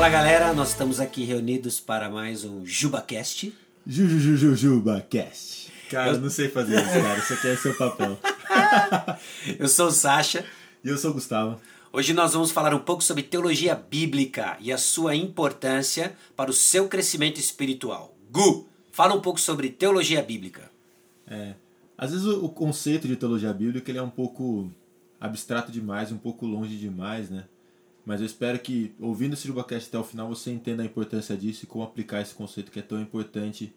Fala galera, nós estamos aqui reunidos para mais um JubaCast. JujujujubaCast. Cara, eu não sei fazer isso, cara. Isso aqui é seu papel. eu sou o Sasha. E eu sou o Gustavo. Hoje nós vamos falar um pouco sobre teologia bíblica e a sua importância para o seu crescimento espiritual. Gu, fala um pouco sobre teologia bíblica. É, às vezes o, conceito de teologia bíblica ele é um pouco abstrato demais, um pouco longe demais, né? Mas eu espero que, ouvindo esse JubaCast até o final, você entenda a importância disso e como aplicar esse conceito que é tão importante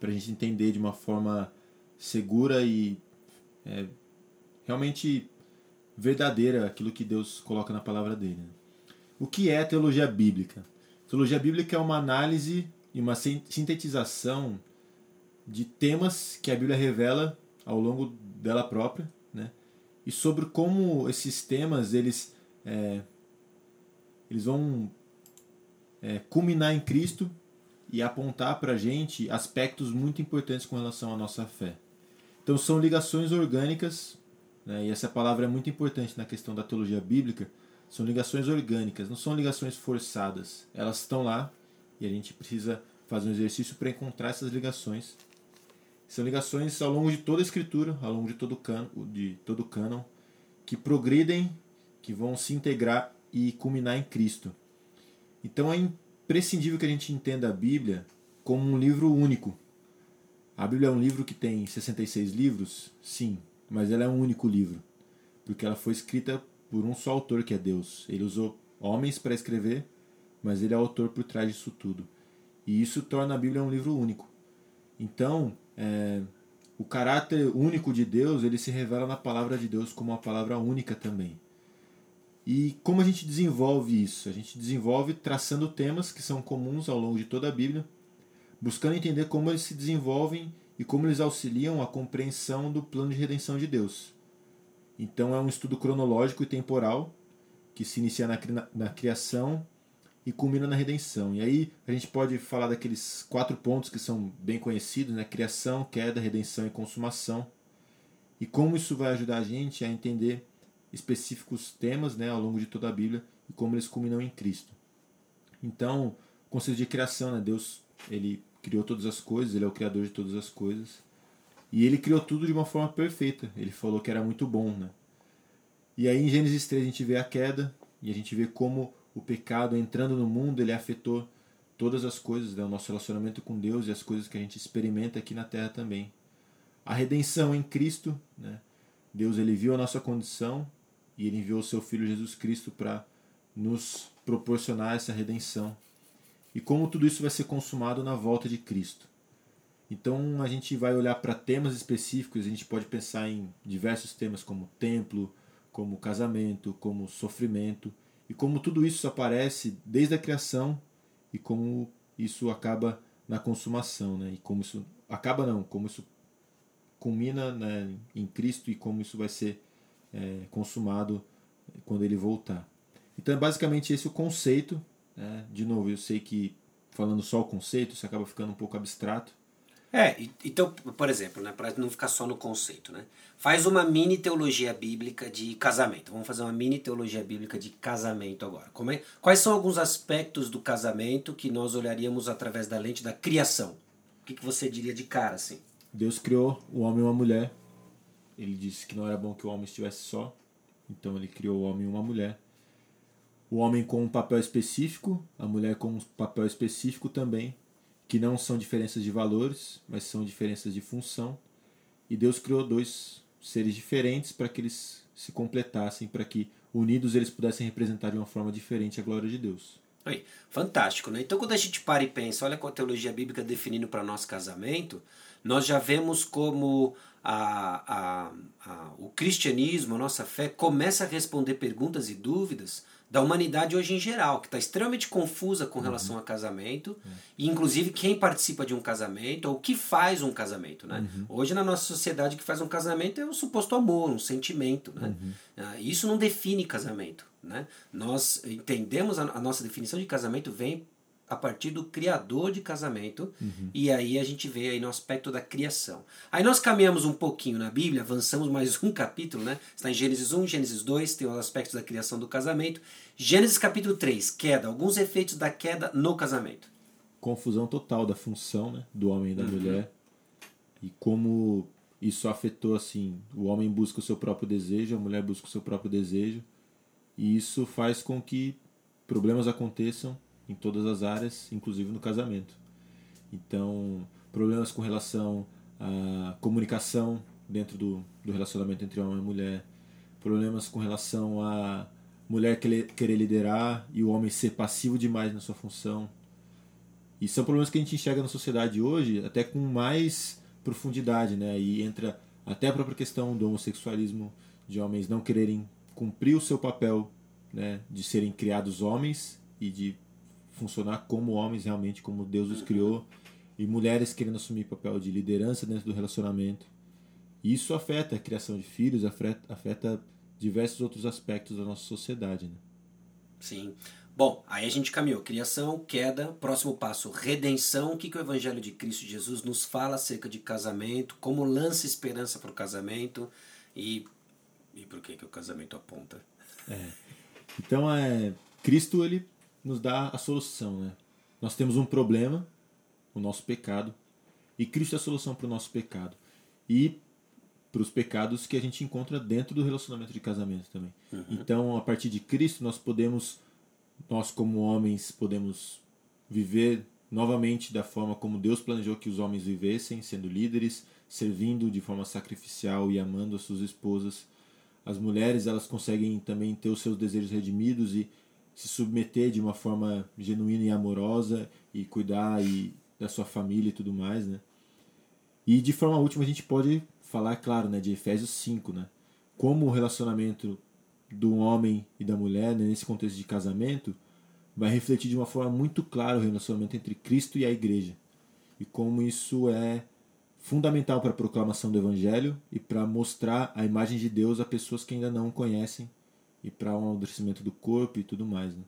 para a gente entender de uma forma segura e é, realmente verdadeira aquilo que Deus coloca na palavra dele. Né? O que é teologia bíblica? Teologia bíblica é uma análise e uma sintetização de temas que a Bíblia revela ao longo dela própria, né? E sobre como esses temas eles é, eles vão é, culminar em Cristo e apontar para a gente aspectos muito importantes com relação à nossa fé. Então são ligações orgânicas, né, e essa palavra é muito importante na questão da teologia bíblica, são ligações orgânicas, não são ligações forçadas. Elas estão lá e a gente precisa fazer um exercício para encontrar essas ligações. São ligações ao longo de toda a escritura, ao longo de todo o cânon, de todo o cânon que progridem, que vão se integrar e culminar em Cristo. Então é imprescindível que a gente entenda a Bíblia como um livro único. A Bíblia é um livro que tem 66 livros? Sim, mas ela é um único livro, porque ela foi escrita por um só autor que é Deus. Ele usou homens para escrever, mas ele é o autor por trás disso tudo. E isso torna a Bíblia um livro único. Então, é, o caráter único de Deus ele se revela na palavra de Deus como uma palavra única também. E como a gente desenvolve isso? A gente desenvolve traçando temas que são comuns ao longo de toda a Bíblia, buscando entender como eles se desenvolvem e como eles auxiliam a compreensão do plano de redenção de Deus. Então é um estudo cronológico e temporal que se inicia na, na criação e culmina na redenção. E aí a gente pode falar daqueles quatro pontos que são bem conhecidos, né? Criação, queda, redenção e consumação. E como isso vai ajudar a gente a entender específicos temas né, ao longo de toda a Bíblia e como eles culminam em Cristo. Então, o conceito de criação, né, Deus ele criou todas as coisas, ele é o criador de todas as coisas. E ele criou tudo de uma forma perfeita. Ele falou que era muito bom, né? E aí em Gênesis 3 a gente vê a queda e a gente vê como o pecado entrando no mundo, ele afetou todas as coisas, né? o nosso relacionamento com Deus e as coisas que a gente experimenta aqui na terra também. A redenção em Cristo, né? Deus ele viu a nossa condição e ele enviou o seu filho Jesus Cristo para nos proporcionar essa redenção. E como tudo isso vai ser consumado na volta de Cristo. Então a gente vai olhar para temas específicos, a gente pode pensar em diversos temas como templo, como casamento, como sofrimento, e como tudo isso aparece desde a criação e como isso acaba na consumação, né? E como isso acaba não, como isso culmina né, em Cristo e como isso vai ser é, consumado quando ele voltar. Então é basicamente esse o conceito. Né? De novo, eu sei que falando só o conceito, isso acaba ficando um pouco abstrato. É, então, por exemplo, né, para não ficar só no conceito, né, faz uma mini teologia bíblica de casamento. Vamos fazer uma mini teologia bíblica de casamento agora. Como é, quais são alguns aspectos do casamento que nós olharíamos através da lente da criação? O que, que você diria de cara assim? Deus criou o homem e uma mulher ele disse que não era bom que o homem estivesse só, então ele criou o homem e uma mulher. O homem com um papel específico, a mulher com um papel específico também, que não são diferenças de valores, mas são diferenças de função. E Deus criou dois seres diferentes para que eles se completassem, para que unidos eles pudessem representar de uma forma diferente a glória de Deus. Aí, fantástico, né? Então quando a gente para e pensa, olha com a teologia bíblica definindo para nosso casamento, nós já vemos como a, a, a, o cristianismo, a nossa fé, começa a responder perguntas e dúvidas da humanidade hoje em geral, que está extremamente confusa com relação uhum. a casamento, uhum. e inclusive quem participa de um casamento, ou o que faz um casamento. Né? Uhum. Hoje na nossa sociedade o que faz um casamento é o suposto amor, um sentimento. Né? Uhum. Ah, isso não define casamento. Né? Nós entendemos a, a nossa definição de casamento vem a partir do criador de casamento, uhum. e aí a gente vê aí no aspecto da criação. Aí nós caminhamos um pouquinho na Bíblia, avançamos mais um capítulo, né? Está em Gênesis 1, Gênesis 2, tem os aspectos da criação do casamento. Gênesis capítulo 3, queda, alguns efeitos da queda no casamento. Confusão total da função né, do homem e da uhum. mulher, e como isso afetou assim, o homem busca o seu próprio desejo, a mulher busca o seu próprio desejo, e isso faz com que problemas aconteçam em todas as áreas, inclusive no casamento. Então, problemas com relação à comunicação dentro do, do relacionamento entre homem e mulher, problemas com relação a mulher querer liderar e o homem ser passivo demais na sua função. E são problemas que a gente enxerga na sociedade hoje até com mais profundidade, né? E entra até a própria questão do homossexualismo, de homens não quererem cumprir o seu papel, né, de serem criados homens e de funcionar como homens realmente, como Deus os criou, e mulheres querendo assumir papel de liderança dentro do relacionamento. Isso afeta a criação de filhos, afeta, afeta diversos outros aspectos da nossa sociedade. Né? Sim. Bom, aí a gente caminhou. Criação, queda, próximo passo, redenção. O que, que o Evangelho de Cristo Jesus nos fala acerca de casamento, como lança esperança para o casamento e, e por que, que o casamento aponta. É. Então, é, Cristo ele nos dá a solução. Né? Nós temos um problema, o nosso pecado, e Cristo é a solução para o nosso pecado. E para os pecados que a gente encontra dentro do relacionamento de casamento também. Uhum. Então, a partir de Cristo, nós podemos, nós como homens, podemos viver novamente da forma como Deus planejou que os homens vivessem, sendo líderes, servindo de forma sacrificial e amando as suas esposas. As mulheres, elas conseguem também ter os seus desejos redimidos e se submeter de uma forma genuína e amorosa e cuidar e da sua família e tudo mais, né? E de forma última a gente pode falar, claro, né, de Efésios 5, né? Como o relacionamento do homem e da mulher, né, nesse contexto de casamento, vai refletir de uma forma muito clara o relacionamento entre Cristo e a igreja. E como isso é fundamental para a proclamação do evangelho e para mostrar a imagem de Deus a pessoas que ainda não conhecem e para o um amadurecimento do corpo e tudo mais, né?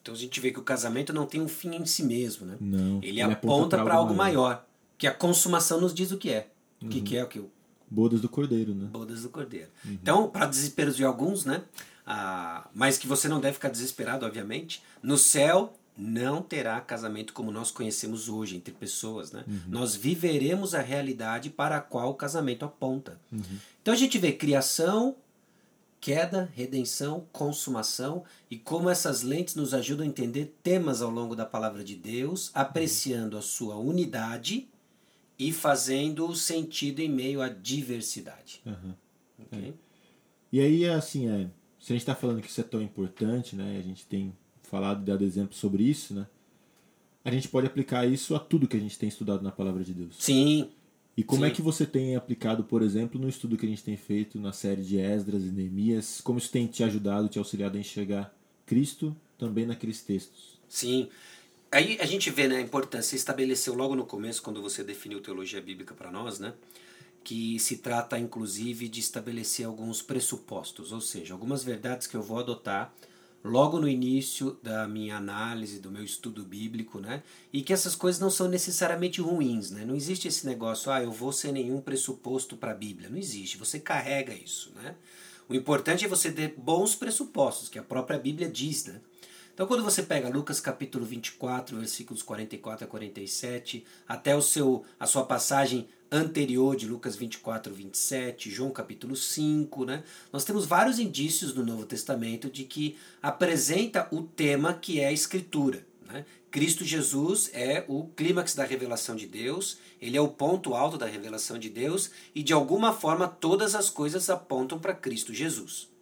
Então a gente vê que o casamento não tem um fim em si mesmo, né? Não. Ele, ele aponta para algo maior. maior. que a consumação nos diz o que é. O uhum. que, que é o que o Bodas do Cordeiro, né? Bodas do Cordeiro. Uhum. Então, para desespero de alguns, né? Ah, mas que você não deve ficar desesperado, obviamente. No céu não terá casamento como nós conhecemos hoje entre pessoas, né? Uhum. Nós viveremos a realidade para a qual o casamento aponta. Uhum. Então a gente vê criação, queda, redenção, consumação e como essas lentes nos ajudam a entender temas ao longo da palavra de Deus, apreciando a sua unidade e fazendo sentido em meio à diversidade. Uhum. Okay? É. E aí, assim, é, se a gente está falando que isso é tão importante, né, a gente tem falado e dado exemplo sobre isso, né, a gente pode aplicar isso a tudo que a gente tem estudado na palavra de Deus. Sim. E como Sim. é que você tem aplicado, por exemplo, no estudo que a gente tem feito na série de Esdras e Neemias, como isso tem te ajudado, te auxiliado a enxergar Cristo também naqueles textos? Sim. Aí a gente vê né, a importância, você estabeleceu logo no começo, quando você definiu teologia bíblica para nós, né, que se trata inclusive de estabelecer alguns pressupostos, ou seja, algumas verdades que eu vou adotar logo no início da minha análise, do meu estudo bíblico, né? E que essas coisas não são necessariamente ruins, né? Não existe esse negócio, ah, eu vou sem nenhum pressuposto para a Bíblia. Não existe, você carrega isso, né? O importante é você ter bons pressupostos, que a própria Bíblia diz, né? Então, quando você pega Lucas capítulo 24, versículos 44 a 47, até o seu, a sua passagem anterior de Lucas 24, 27, João capítulo 5, né? nós temos vários indícios no Novo Testamento de que apresenta o tema que é a Escritura. Né? Cristo Jesus é o clímax da revelação de Deus, ele é o ponto alto da revelação de Deus e de alguma forma todas as coisas apontam para Cristo Jesus.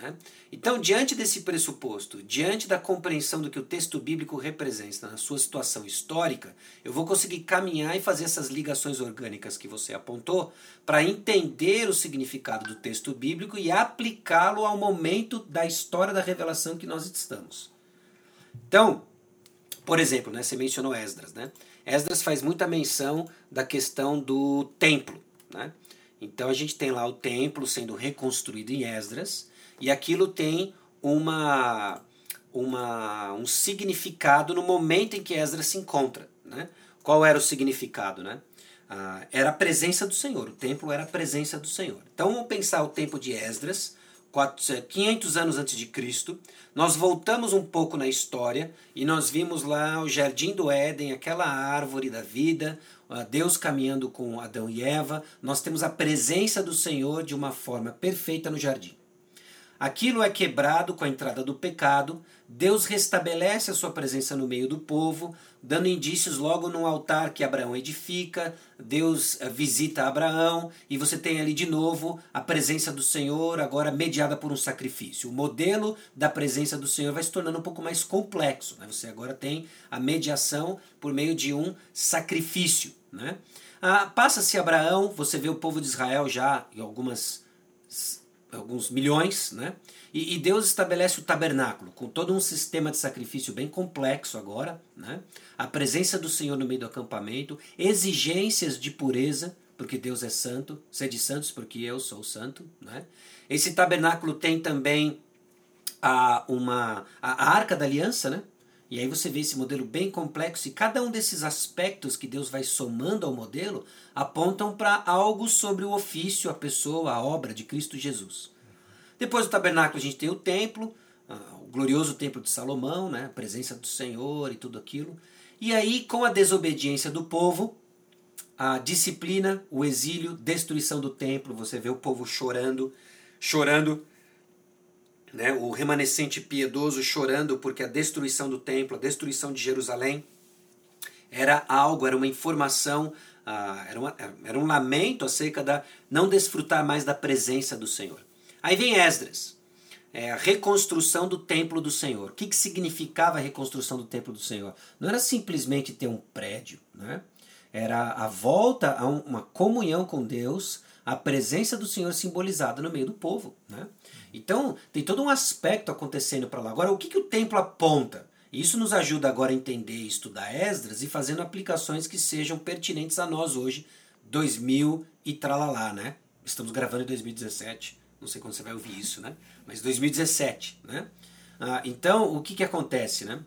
Né? Então, diante desse pressuposto, diante da compreensão do que o texto bíblico representa na sua situação histórica, eu vou conseguir caminhar e fazer essas ligações orgânicas que você apontou para entender o significado do texto bíblico e aplicá-lo ao momento da história da revelação que nós estamos. Então, por exemplo, né, você mencionou Esdras. Né? Esdras faz muita menção da questão do templo. Né? Então, a gente tem lá o templo sendo reconstruído em Esdras e aquilo tem uma uma, um significado no momento em que Esdras se encontra. Né? Qual era o significado? Né? Ah, era a presença do Senhor, o templo era a presença do Senhor. Então vamos pensar o tempo de Esdras, 500 anos antes de Cristo. Nós voltamos um pouco na história e nós vimos lá o jardim do Éden, aquela árvore da vida, Deus caminhando com Adão e Eva. Nós temos a presença do Senhor de uma forma perfeita no jardim. Aquilo é quebrado com a entrada do pecado, Deus restabelece a sua presença no meio do povo, dando indícios logo no altar que Abraão edifica, Deus eh, visita Abraão e você tem ali de novo a presença do Senhor, agora mediada por um sacrifício. O modelo da presença do Senhor vai se tornando um pouco mais complexo. Né? Você agora tem a mediação por meio de um sacrifício. Né? Ah, Passa-se Abraão, você vê o povo de Israel já em algumas alguns milhões, né? E, e, Deus estabelece o tabernáculo com todo um sistema de sacrifício bem complexo agora, né? A presença do Senhor no meio do acampamento, exigências de pureza, porque Deus é santo, sede santos porque eu sou santo, né? Esse tabernáculo tem também a uma a, a arca da aliança, né? E aí você vê esse modelo bem complexo e cada um desses aspectos que Deus vai somando ao modelo apontam para algo sobre o ofício, a pessoa, a obra de Cristo Jesus. Depois do tabernáculo a gente tem o templo, ah, o glorioso templo de Salomão, né, a presença do Senhor e tudo aquilo. E aí com a desobediência do povo, a disciplina, o exílio, destruição do templo, você vê o povo chorando, chorando né, o remanescente piedoso chorando porque a destruição do templo, a destruição de Jerusalém, era algo, era uma informação, uh, era, uma, era um lamento acerca da não desfrutar mais da presença do Senhor. Aí vem Esdras, é, a reconstrução do templo do Senhor. O que, que significava a reconstrução do templo do Senhor? Não era simplesmente ter um prédio, né? Era a volta a uma comunhão com Deus, a presença do Senhor simbolizada no meio do povo. Né? Então, tem todo um aspecto acontecendo para lá. Agora, o que, que o templo aponta? Isso nos ajuda agora a entender e estudar Esdras e fazendo aplicações que sejam pertinentes a nós hoje, 2000 e tralalá, né? Estamos gravando em 2017, não sei quando você vai ouvir isso, né? Mas 2017, né? Ah, então, o que, que acontece, né?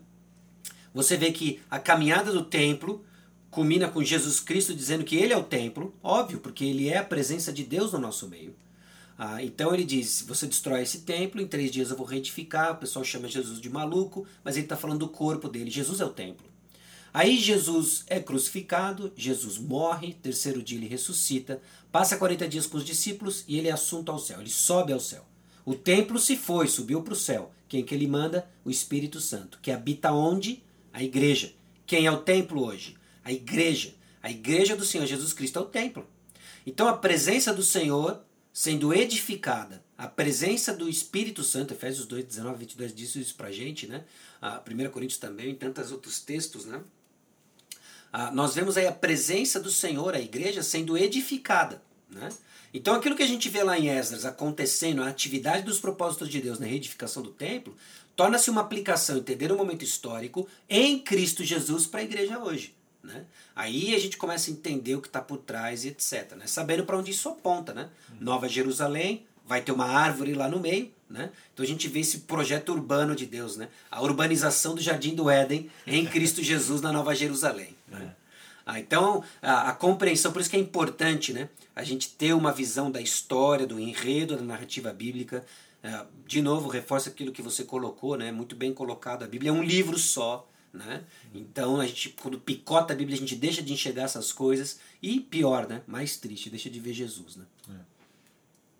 Você vê que a caminhada do templo culmina com Jesus Cristo dizendo que ele é o templo, óbvio, porque ele é a presença de Deus no nosso meio. Ah, então ele diz: você destrói esse templo, em três dias eu vou reedificar. O pessoal chama Jesus de maluco, mas ele está falando do corpo dele. Jesus é o templo. Aí Jesus é crucificado, Jesus morre, terceiro dia ele ressuscita, passa 40 dias com os discípulos e ele é assunto ao céu, ele sobe ao céu. O templo se foi, subiu para o céu. Quem que ele manda? O Espírito Santo, que habita onde? A igreja. Quem é o templo hoje? A igreja. A igreja do Senhor Jesus Cristo é o templo. Então a presença do Senhor sendo edificada. A presença do Espírito Santo, Efésios 2, 19, 22 diz isso pra gente, né? A 1 Coríntios também, em tantos outros textos, né? Ah, nós vemos aí a presença do Senhor, a igreja, sendo edificada, né? Então aquilo que a gente vê lá em Esdras acontecendo, a atividade dos propósitos de Deus na reedificação do templo, torna-se uma aplicação, entender o momento histórico em Cristo Jesus para a igreja hoje. Né? Aí a gente começa a entender o que está por trás e etc. Né? Sabendo para onde isso aponta. Né? Nova Jerusalém, vai ter uma árvore lá no meio. Né? Então a gente vê esse projeto urbano de Deus, né? a urbanização do Jardim do Éden em Cristo Jesus na Nova Jerusalém. Né? Ah, então a, a, compreensão, por isso que é importante né? a gente ter uma visão da história, do enredo, da narrativa bíblica. Ah, de novo, reforça aquilo que você colocou, né? muito bem colocado. A Bíblia é um livro só. Né? Então a gente, quando picota a Bíblia, a gente deixa de enxergar essas coisas e pior, né? mais triste, deixa de ver Jesus. Né? É.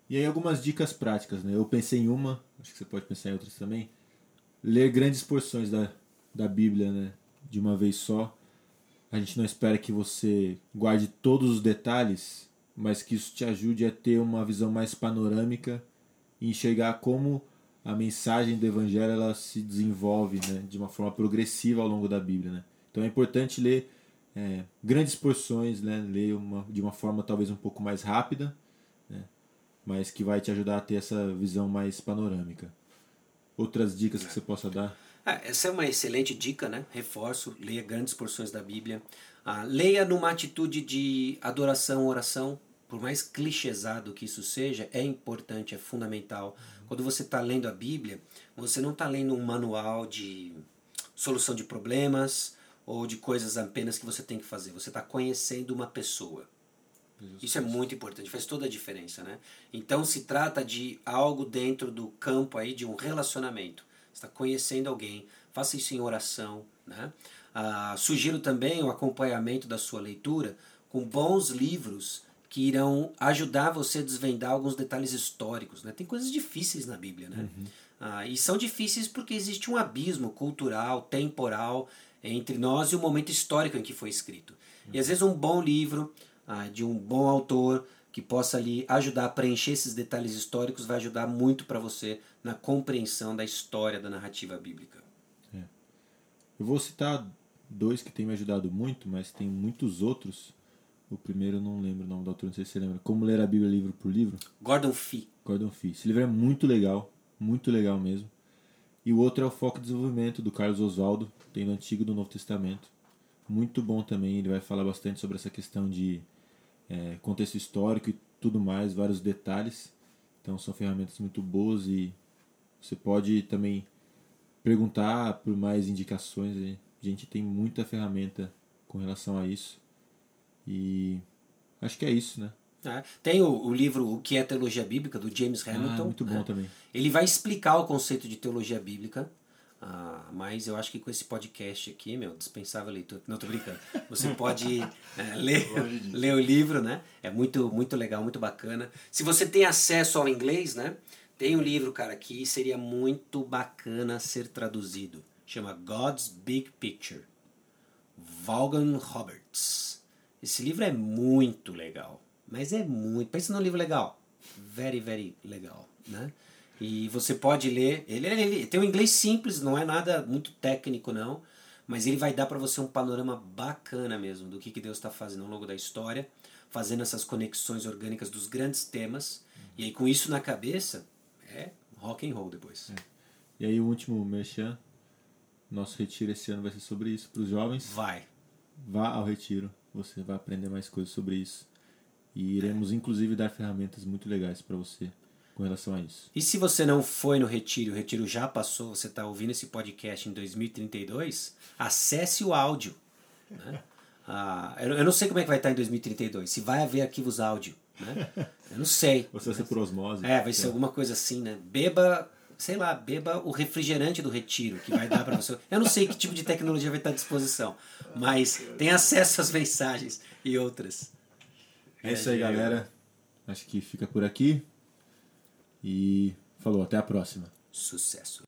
E aí algumas dicas práticas, né? Eu pensei em uma, acho que você pode pensar em outras também. Ler grandes porções da, da Bíblia, né? De uma vez só. A gente não espera que você guarde todos os detalhes, mas que isso te ajude a ter uma visão mais panorâmica e enxergar como a mensagem do evangelho ela se desenvolve né, de uma forma progressiva ao longo da Bíblia. Né? Então é importante ler é, grandes porções, né, ler uma, de uma forma talvez um pouco mais rápida, né, mas que vai te ajudar a ter essa visão mais panorâmica. Outras dicas que você possa dar? Ah, essa é uma excelente dica, né? Reforço, leia grandes porções da Bíblia. Ah, leia numa atitude de adoração, oração, por mais clichêsado que isso seja, é importante, é fundamental. Quando você está lendo a Bíblia, você não está lendo um manual de solução de problemas ou de coisas apenas que você tem que fazer. Você está conhecendo uma pessoa. Isso é muito importante, faz toda a diferença, né? Então se trata de algo dentro do campo aí de um relacionamento. Está conhecendo alguém, faça isso em oração, né? Ah, sugiro também o acompanhamento da sua leitura com bons livros que irão ajudar você a desvendar alguns detalhes históricos. Né? Tem coisas difíceis na Bíblia, né? Uhum. Ah, e são difíceis porque existe um abismo cultural, temporal entre nós e o momento histórico em que foi escrito. Uhum. E às vezes um bom livro ah, de um bom autor que possa ali ajudar a preencher esses detalhes históricos vai ajudar muito para você na compreensão da história da narrativa bíblica. É. Eu vou citar dois que têm me ajudado muito, mas tem muitos outros. O primeiro eu não lembro o nome do autor, não sei se você lembra. Como ler a Bíblia livro por livro? Gordon Fee. Gordon Fee. Esse livro é muito legal, muito legal mesmo. E o outro é o Foco de Desenvolvimento, do Carlos Oswaldo, tem no Antigo e do Novo Testamento. Muito bom também, ele vai falar bastante sobre essa questão de é, contexto histórico e tudo mais, vários detalhes. Então são ferramentas muito boas e você pode também perguntar por mais indicações. A gente tem muita ferramenta com relação a isso. E acho que é isso, né? É. Tem o, o, livro O que é Teologia Bíblica, do James ah, Hamilton. Ah, muito bom né? também. Ele vai explicar o conceito de teologia bíblica. Ah, mas eu acho que com esse podcast aqui, meu, dispensável leitura. Não, tô brincando. Você pode é, ler, ler o livro, né? É muito, muito legal, muito bacana. Se você tem acesso ao inglês, né? Tem um livro, cara, que seria muito bacana ser traduzido. Chama God's Big Picture. Vaughan Roberts. Esse livro é muito legal. Mas é muito. Pensa num livro legal. Very, very legal, né? E você pode ler. Ele, ele tem um inglês simples, não é nada muito técnico, não. Mas ele vai dar para você um panorama bacana mesmo do que, que Deus está fazendo ao longo da história, fazendo essas conexões orgânicas dos grandes temas. E aí, com isso na cabeça, é rock and roll depois. É. E aí, o último merchan. Nosso retiro esse ano vai ser sobre isso para os jovens. Vai. Vá ao retiro, você vai aprender mais coisas sobre isso. E iremos, inclusive, dar ferramentas muito legais para você com relação a isso. E se você não foi no Retiro, o Retiro já passou, você está ouvindo esse podcast em 2032, acesse o áudio. Né? Ah, eu não sei como é que vai estar em 2032, se vai haver arquivos áudio. Né? Eu não sei. Se vai ser por osmose. É, vai ser é. alguma coisa assim, né? Beba, sei lá, beba o refrigerante do Retiro, que vai dar para você. Eu não sei que tipo de tecnologia vai estar à disposição, mas tem acesso às mensagens e outras. É isso aí, galera. Acho que fica por aqui. E falou, até a próxima. Sucesso.